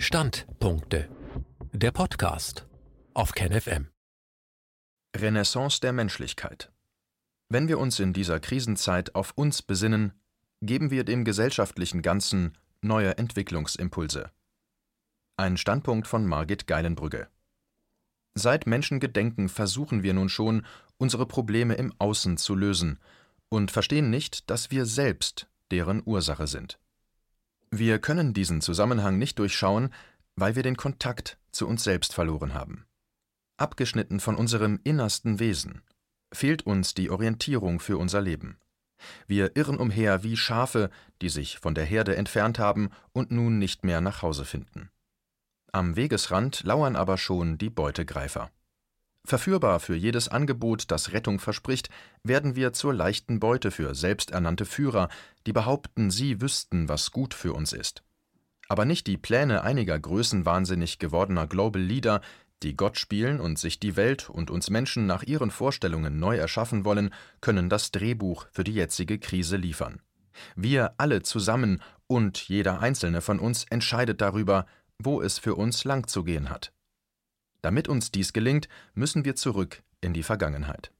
Standpunkte. Der Podcast auf KenFM. Renaissance der Menschlichkeit. Wenn wir uns in dieser Krisenzeit auf uns besinnen, geben wir dem gesellschaftlichen Ganzen neue Entwicklungsimpulse. Ein Standpunkt von Margit Geilenbrügge. Seit Menschengedenken versuchen wir nun schon, unsere Probleme im Außen zu lösen und verstehen nicht, dass wir selbst deren Ursache sind. Wir können diesen Zusammenhang nicht durchschauen, weil wir den Kontakt zu uns selbst verloren haben. Abgeschnitten von unserem innersten Wesen fehlt uns die Orientierung für unser Leben. Wir irren umher wie Schafe, die sich von der Herde entfernt haben und nun nicht mehr nach Hause finden. Am Wegesrand lauern aber schon die Beutegreifer. Verführbar für jedes Angebot, das Rettung verspricht, werden wir zur leichten Beute für selbsternannte Führer, die behaupten, sie wüssten, was gut für uns ist. Aber nicht die Pläne einiger größenwahnsinnig gewordener Global Leader, die Gott spielen und sich die Welt und uns Menschen nach ihren Vorstellungen neu erschaffen wollen, können das Drehbuch für die jetzige Krise liefern. Wir alle zusammen und jeder einzelne von uns entscheidet darüber, wo es für uns lang zu gehen hat. Damit uns dies gelingt, müssen wir zurück in die Vergangenheit.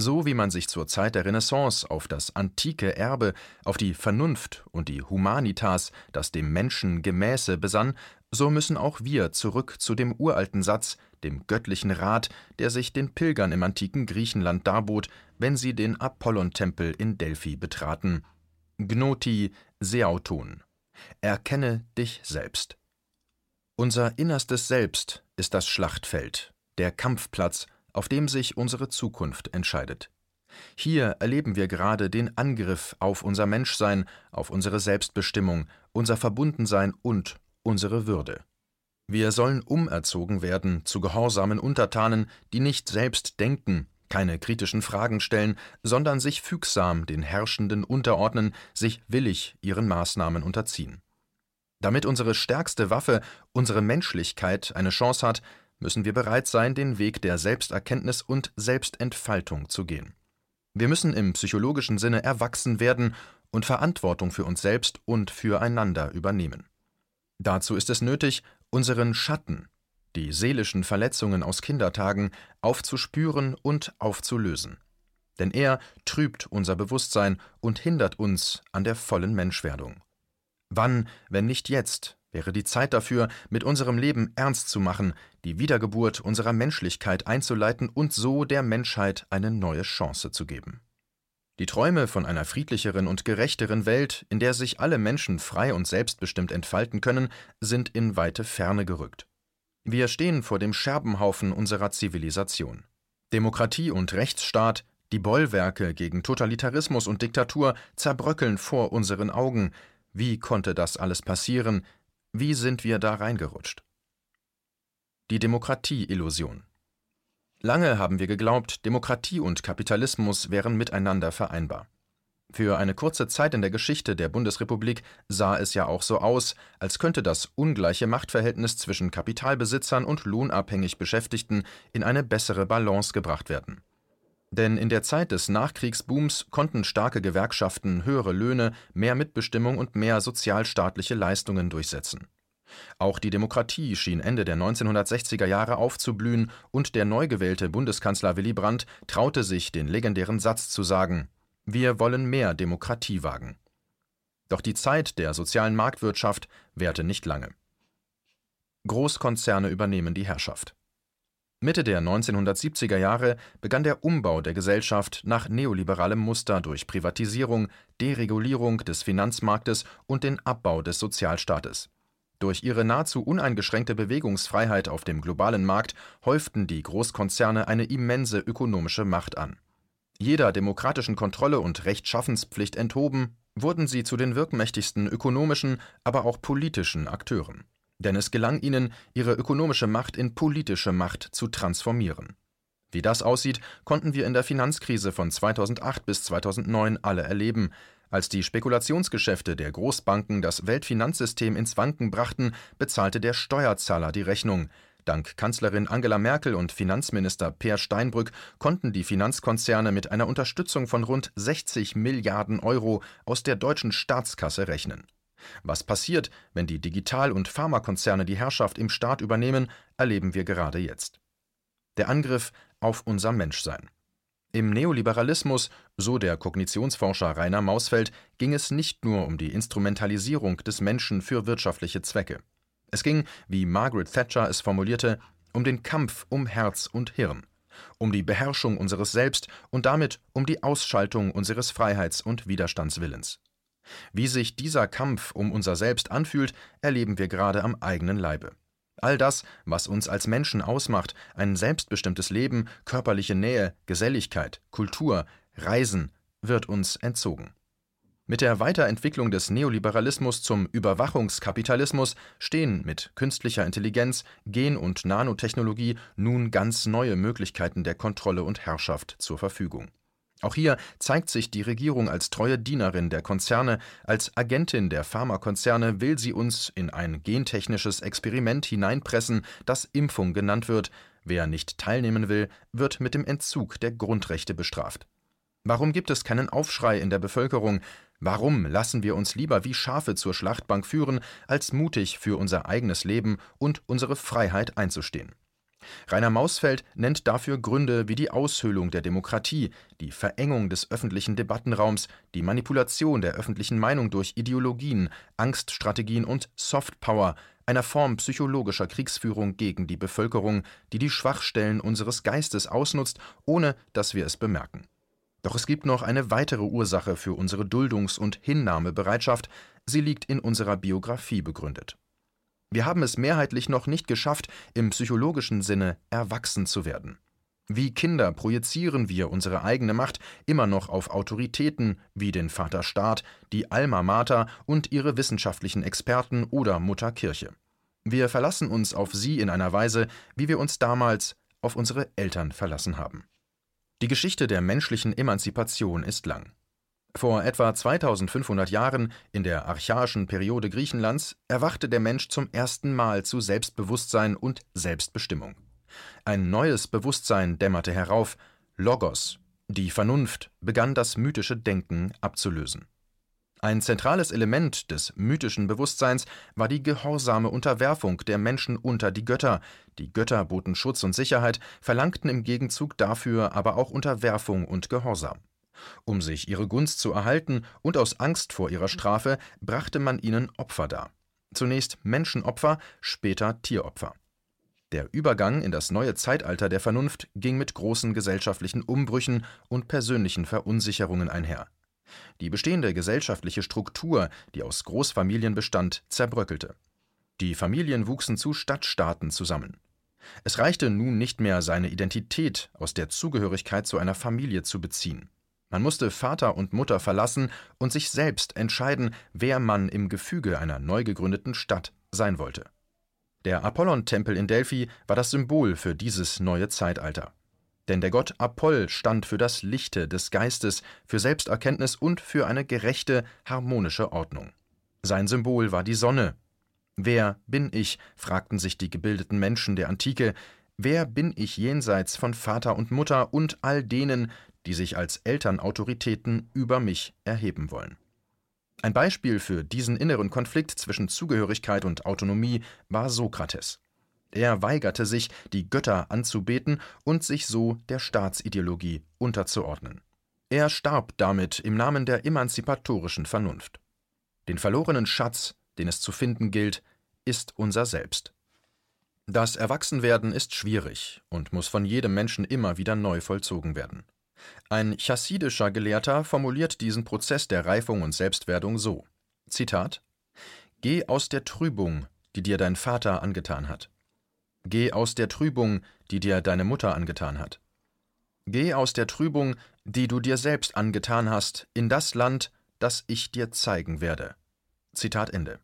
So wie man sich zur Zeit der Renaissance auf das antike Erbe, auf die Vernunft und die Humanitas, das dem Menschen gemäße, besann, so müssen auch wir zurück zu dem uralten Satz, dem göttlichen Rat, der sich den Pilgern im antiken Griechenland darbot, wenn sie den Apollontempel in Delphi betraten. Gnoti seauton. Erkenne dich selbst. Unser innerstes Selbst ist das Schlachtfeld, der Kampfplatz, auf dem sich unsere Zukunft entscheidet. Hier erleben wir gerade den Angriff auf unser Menschsein, auf unsere Selbstbestimmung, unser Verbundensein und unsere Würde. Wir sollen umerzogen werden zu gehorsamen Untertanen, die nicht selbst denken, keine kritischen Fragen stellen, sondern sich fügsam den Herrschenden unterordnen, sich willig ihren Maßnahmen unterziehen. Damit unsere stärkste Waffe, unsere Menschlichkeit, eine Chance hat, müssen wir bereit sein, den Weg der Selbsterkenntnis und Selbstentfaltung zu gehen. Wir müssen im psychologischen Sinne erwachsen werden und Verantwortung für uns selbst und füreinander übernehmen. Dazu ist es nötig, unseren Schatten, die seelischen Verletzungen aus Kindertagen, aufzuspüren und aufzulösen. Denn er trübt unser Bewusstsein und hindert uns an der vollen Menschwerdung. Wann, wenn nicht jetzt, wäre die Zeit dafür, mit unserem Leben ernst zu machen, die Wiedergeburt unserer Menschlichkeit einzuleiten und so der Menschheit eine neue Chance zu geben. Die Träume von einer friedlicheren und gerechteren Welt, in der sich alle Menschen frei und selbstbestimmt entfalten können, sind in weite Ferne gerückt. Wir stehen vor dem Scherbenhaufen unserer Zivilisation. Demokratie und Rechtsstaat, die Bollwerke gegen Totalitarismus und Diktatur zerbröckeln vor unseren Augen, wie konnte das alles passieren? Wie sind wir da reingerutscht? Die Demokratie-Illusion. Lange haben wir geglaubt, Demokratie und Kapitalismus wären miteinander vereinbar. Für eine kurze Zeit in der Geschichte der Bundesrepublik sah es ja auch so aus, als könnte das ungleiche Machtverhältnis zwischen Kapitalbesitzern und lohnabhängig Beschäftigten in eine bessere Balance gebracht werden. Denn in der Zeit des Nachkriegsbooms konnten starke Gewerkschaften höhere Löhne, mehr Mitbestimmung und mehr sozialstaatliche Leistungen durchsetzen. Auch die Demokratie schien Ende der 1960er Jahre aufzublühen und der neu gewählte Bundeskanzler Willy Brandt traute sich, den legendären Satz zu sagen: Wir wollen mehr Demokratie wagen. Doch die Zeit der sozialen Marktwirtschaft währte nicht lange. Großkonzerne übernehmen die Herrschaft. Mitte der 1970er Jahre begann der Umbau der Gesellschaft nach neoliberalem Muster durch Privatisierung, Deregulierung des Finanzmarktes und den Abbau des Sozialstaates. Durch ihre nahezu uneingeschränkte Bewegungsfreiheit auf dem globalen Markt häuften die Großkonzerne eine immense ökonomische Macht an. Jeder demokratischen Kontrolle und Rechtschaffenspflicht enthoben, wurden sie zu den wirkmächtigsten ökonomischen, aber auch politischen Akteuren denn es gelang ihnen, ihre ökonomische Macht in politische Macht zu transformieren. Wie das aussieht, konnten wir in der Finanzkrise von 2008 bis 2009 alle erleben. Als die Spekulationsgeschäfte der Großbanken das Weltfinanzsystem ins Wanken brachten, bezahlte der Steuerzahler die Rechnung. Dank Kanzlerin Angela Merkel und Finanzminister Peer Steinbrück konnten die Finanzkonzerne mit einer Unterstützung von rund 60 Milliarden Euro aus der deutschen Staatskasse rechnen. Was passiert, wenn die Digital- und Pharmakonzerne die Herrschaft im Staat übernehmen, erleben wir gerade jetzt. Der Angriff auf unser Menschsein. Im Neoliberalismus, so der Kognitionsforscher Rainer Mausfeld, ging es nicht nur um die Instrumentalisierung des Menschen für wirtschaftliche Zwecke. Es ging, wie Margaret Thatcher es formulierte, um den Kampf um Herz und Hirn, um die Beherrschung unseres Selbst und damit um die Ausschaltung unseres Freiheits- und Widerstandswillens. Wie sich dieser Kampf um unser Selbst anfühlt, erleben wir gerade am eigenen Leibe. All das, was uns als Menschen ausmacht, ein selbstbestimmtes Leben, körperliche Nähe, Geselligkeit, Kultur, Reisen, wird uns entzogen. Mit der Weiterentwicklung des Neoliberalismus zum Überwachungskapitalismus stehen mit künstlicher Intelligenz, Gen- und Nanotechnologie nun ganz neue Möglichkeiten der Kontrolle und Herrschaft zur Verfügung. Auch hier zeigt sich die Regierung als treue Dienerin der Konzerne, als Agentin der Pharmakonzerne will sie uns in ein gentechnisches Experiment hineinpressen, das Impfung genannt wird. Wer nicht teilnehmen will, wird mit dem Entzug der Grundrechte bestraft. Warum gibt es keinen Aufschrei in der Bevölkerung? Warum lassen wir uns lieber wie Schafe zur Schlachtbank führen, als mutig für unser eigenes Leben und unsere Freiheit einzustehen? Rainer Mausfeld nennt dafür Gründe wie die Aushöhlung der Demokratie, die Verengung des öffentlichen Debattenraums, die Manipulation der öffentlichen Meinung durch Ideologien, Angststrategien und Softpower, einer Form psychologischer Kriegsführung gegen die Bevölkerung, die die Schwachstellen unseres Geistes ausnutzt, ohne dass wir es bemerken. Doch es gibt noch eine weitere Ursache für unsere Duldungs- und Hinnahmebereitschaft, sie liegt in unserer Biografie begründet. Wir haben es mehrheitlich noch nicht geschafft, im psychologischen Sinne erwachsen zu werden. Wie Kinder projizieren wir unsere eigene Macht immer noch auf Autoritäten wie den Vater Staat, die Alma Mater und ihre wissenschaftlichen Experten oder Mutter Kirche. Wir verlassen uns auf sie in einer Weise, wie wir uns damals auf unsere Eltern verlassen haben. Die Geschichte der menschlichen Emanzipation ist lang. Vor etwa 2500 Jahren, in der archaischen Periode Griechenlands, erwachte der Mensch zum ersten Mal zu Selbstbewusstsein und Selbstbestimmung. Ein neues Bewusstsein dämmerte herauf, Logos, die Vernunft, begann das mythische Denken abzulösen. Ein zentrales Element des mythischen Bewusstseins war die gehorsame Unterwerfung der Menschen unter die Götter. Die Götter boten Schutz und Sicherheit, verlangten im Gegenzug dafür aber auch Unterwerfung und Gehorsam. Um sich ihre Gunst zu erhalten und aus Angst vor ihrer Strafe brachte man ihnen Opfer dar. Zunächst Menschenopfer, später Tieropfer. Der Übergang in das neue Zeitalter der Vernunft ging mit großen gesellschaftlichen Umbrüchen und persönlichen Verunsicherungen einher. Die bestehende gesellschaftliche Struktur, die aus Großfamilien bestand, zerbröckelte. Die Familien wuchsen zu Stadtstaaten zusammen. Es reichte nun nicht mehr, seine Identität aus der Zugehörigkeit zu einer Familie zu beziehen. Man musste Vater und Mutter verlassen und sich selbst entscheiden, wer man im Gefüge einer neu gegründeten Stadt sein wollte. Der Apollontempel in Delphi war das Symbol für dieses neue Zeitalter. Denn der Gott Apoll stand für das Lichte des Geistes, für Selbsterkenntnis und für eine gerechte, harmonische Ordnung. Sein Symbol war die Sonne. Wer bin ich? fragten sich die gebildeten Menschen der Antike. Wer bin ich jenseits von Vater und Mutter und all denen, die sich als Elternautoritäten über mich erheben wollen. Ein Beispiel für diesen inneren Konflikt zwischen Zugehörigkeit und Autonomie war Sokrates. Er weigerte sich, die Götter anzubeten und sich so der Staatsideologie unterzuordnen. Er starb damit im Namen der emanzipatorischen Vernunft. Den verlorenen Schatz, den es zu finden gilt, ist unser Selbst. Das Erwachsenwerden ist schwierig und muss von jedem Menschen immer wieder neu vollzogen werden. Ein chassidischer Gelehrter formuliert diesen Prozess der Reifung und Selbstwerdung so: Zitat: Geh aus der Trübung, die dir dein Vater angetan hat. Geh aus der Trübung, die dir deine Mutter angetan hat. Geh aus der Trübung, die du dir selbst angetan hast, in das Land, das ich dir zeigen werde. Zitat Ende.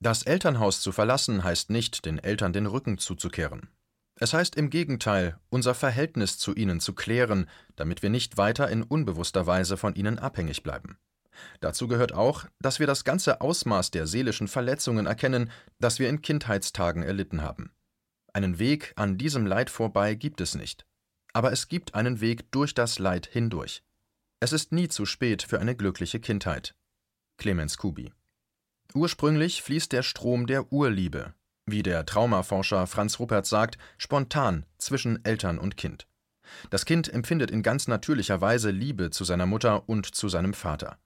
Das Elternhaus zu verlassen heißt nicht, den Eltern den Rücken zuzukehren. Es heißt im Gegenteil, unser Verhältnis zu ihnen zu klären, damit wir nicht weiter in unbewusster Weise von ihnen abhängig bleiben. Dazu gehört auch, dass wir das ganze Ausmaß der seelischen Verletzungen erkennen, das wir in Kindheitstagen erlitten haben. Einen Weg an diesem Leid vorbei gibt es nicht. Aber es gibt einen Weg durch das Leid hindurch. Es ist nie zu spät für eine glückliche Kindheit. Clemens Kubi Ursprünglich fließt der Strom der Urliebe, wie der Traumaforscher Franz Ruppert sagt, spontan zwischen Eltern und Kind. Das Kind empfindet in ganz natürlicher Weise Liebe zu seiner Mutter und zu seinem Vater.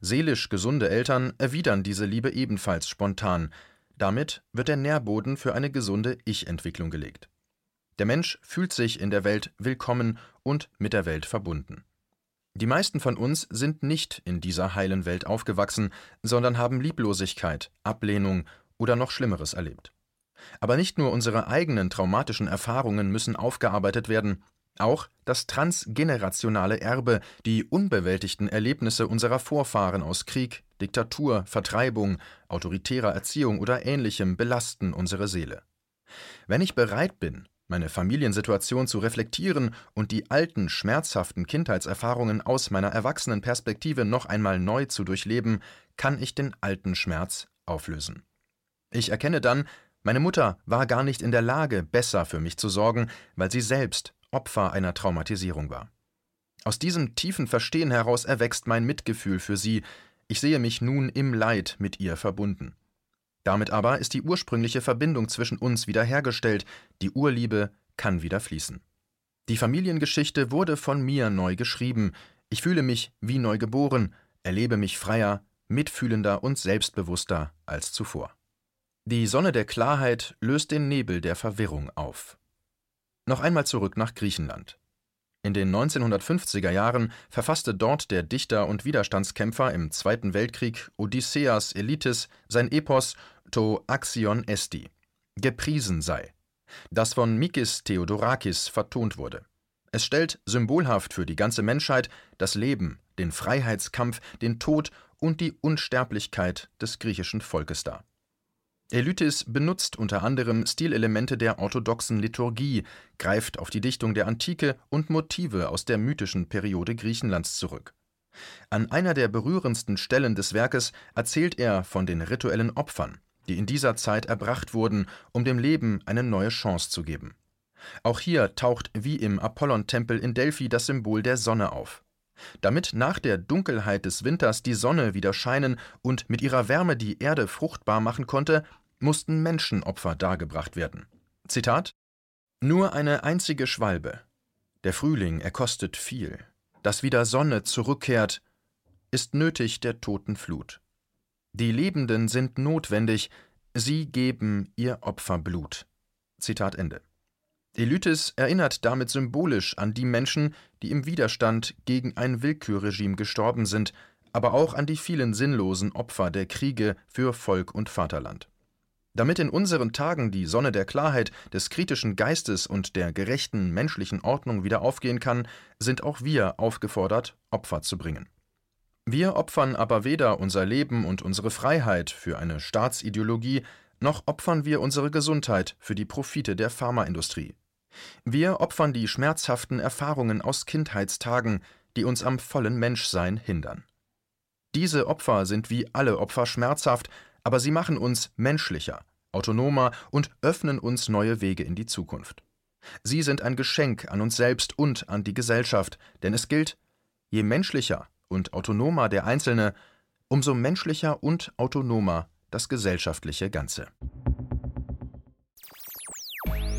Seelisch gesunde Eltern erwidern diese Liebe ebenfalls spontan. Damit wird der Nährboden für eine gesunde Ich-Entwicklung gelegt. Der Mensch fühlt sich in der Welt willkommen und mit der Welt verbunden. Die meisten von uns sind nicht in dieser heilen Welt aufgewachsen, sondern haben Lieblosigkeit, Ablehnung oder noch Schlimmeres erlebt. Aber nicht nur unsere eigenen traumatischen Erfahrungen müssen aufgearbeitet werden, auch das transgenerationale Erbe, die unbewältigten Erlebnisse unserer Vorfahren aus Krieg, Diktatur, Vertreibung, autoritärer Erziehung oder ähnlichem belasten unsere Seele. Wenn ich bereit bin, meine Familiensituation zu reflektieren und die alten, schmerzhaften Kindheitserfahrungen aus meiner erwachsenen Perspektive noch einmal neu zu durchleben, kann ich den alten Schmerz auflösen. Ich erkenne dann, meine Mutter war gar nicht in der Lage, besser für mich zu sorgen, weil sie selbst Opfer einer Traumatisierung war. Aus diesem tiefen Verstehen heraus erwächst mein Mitgefühl für sie, ich sehe mich nun im Leid mit ihr verbunden. Damit aber ist die ursprüngliche Verbindung zwischen uns wiederhergestellt, die Urliebe kann wieder fließen. Die Familiengeschichte wurde von mir neu geschrieben, ich fühle mich wie neu geboren, erlebe mich freier, mitfühlender und selbstbewusster als zuvor. Die Sonne der Klarheit löst den Nebel der Verwirrung auf. Noch einmal zurück nach Griechenland. In den 1950er Jahren verfasste dort der Dichter und Widerstandskämpfer im Zweiten Weltkrieg Odysseas Elitis sein Epos To Axion Esti, gepriesen sei, das von Mikis Theodorakis vertont wurde. Es stellt symbolhaft für die ganze Menschheit das Leben, den Freiheitskampf, den Tod und die Unsterblichkeit des griechischen Volkes dar. Elytis benutzt unter anderem Stilelemente der orthodoxen Liturgie, greift auf die Dichtung der Antike und Motive aus der mythischen Periode Griechenlands zurück. An einer der berührendsten Stellen des Werkes erzählt er von den rituellen Opfern, die in dieser Zeit erbracht wurden, um dem Leben eine neue Chance zu geben. Auch hier taucht wie im Apollontempel in Delphi das Symbol der Sonne auf. Damit nach der Dunkelheit des Winters die Sonne wieder scheinen und mit ihrer Wärme die Erde fruchtbar machen konnte, mussten Menschenopfer dargebracht werden. Zitat Nur eine einzige Schwalbe. Der Frühling, er kostet viel. Dass wieder Sonne zurückkehrt, ist nötig der toten Flut. Die Lebenden sind notwendig, sie geben ihr Opferblut. Zitat Ende. Elytis erinnert damit symbolisch an die Menschen, die im Widerstand gegen ein Willkürregime gestorben sind, aber auch an die vielen sinnlosen Opfer der Kriege für Volk und Vaterland. Damit in unseren Tagen die Sonne der Klarheit, des kritischen Geistes und der gerechten menschlichen Ordnung wieder aufgehen kann, sind auch wir aufgefordert, Opfer zu bringen. Wir opfern aber weder unser Leben und unsere Freiheit für eine Staatsideologie, noch opfern wir unsere Gesundheit für die Profite der Pharmaindustrie. Wir opfern die schmerzhaften Erfahrungen aus Kindheitstagen, die uns am vollen Menschsein hindern. Diese Opfer sind wie alle Opfer schmerzhaft, aber sie machen uns menschlicher, autonomer und öffnen uns neue Wege in die Zukunft. Sie sind ein Geschenk an uns selbst und an die Gesellschaft, denn es gilt, je menschlicher und autonomer der Einzelne, umso menschlicher und autonomer das gesellschaftliche Ganze.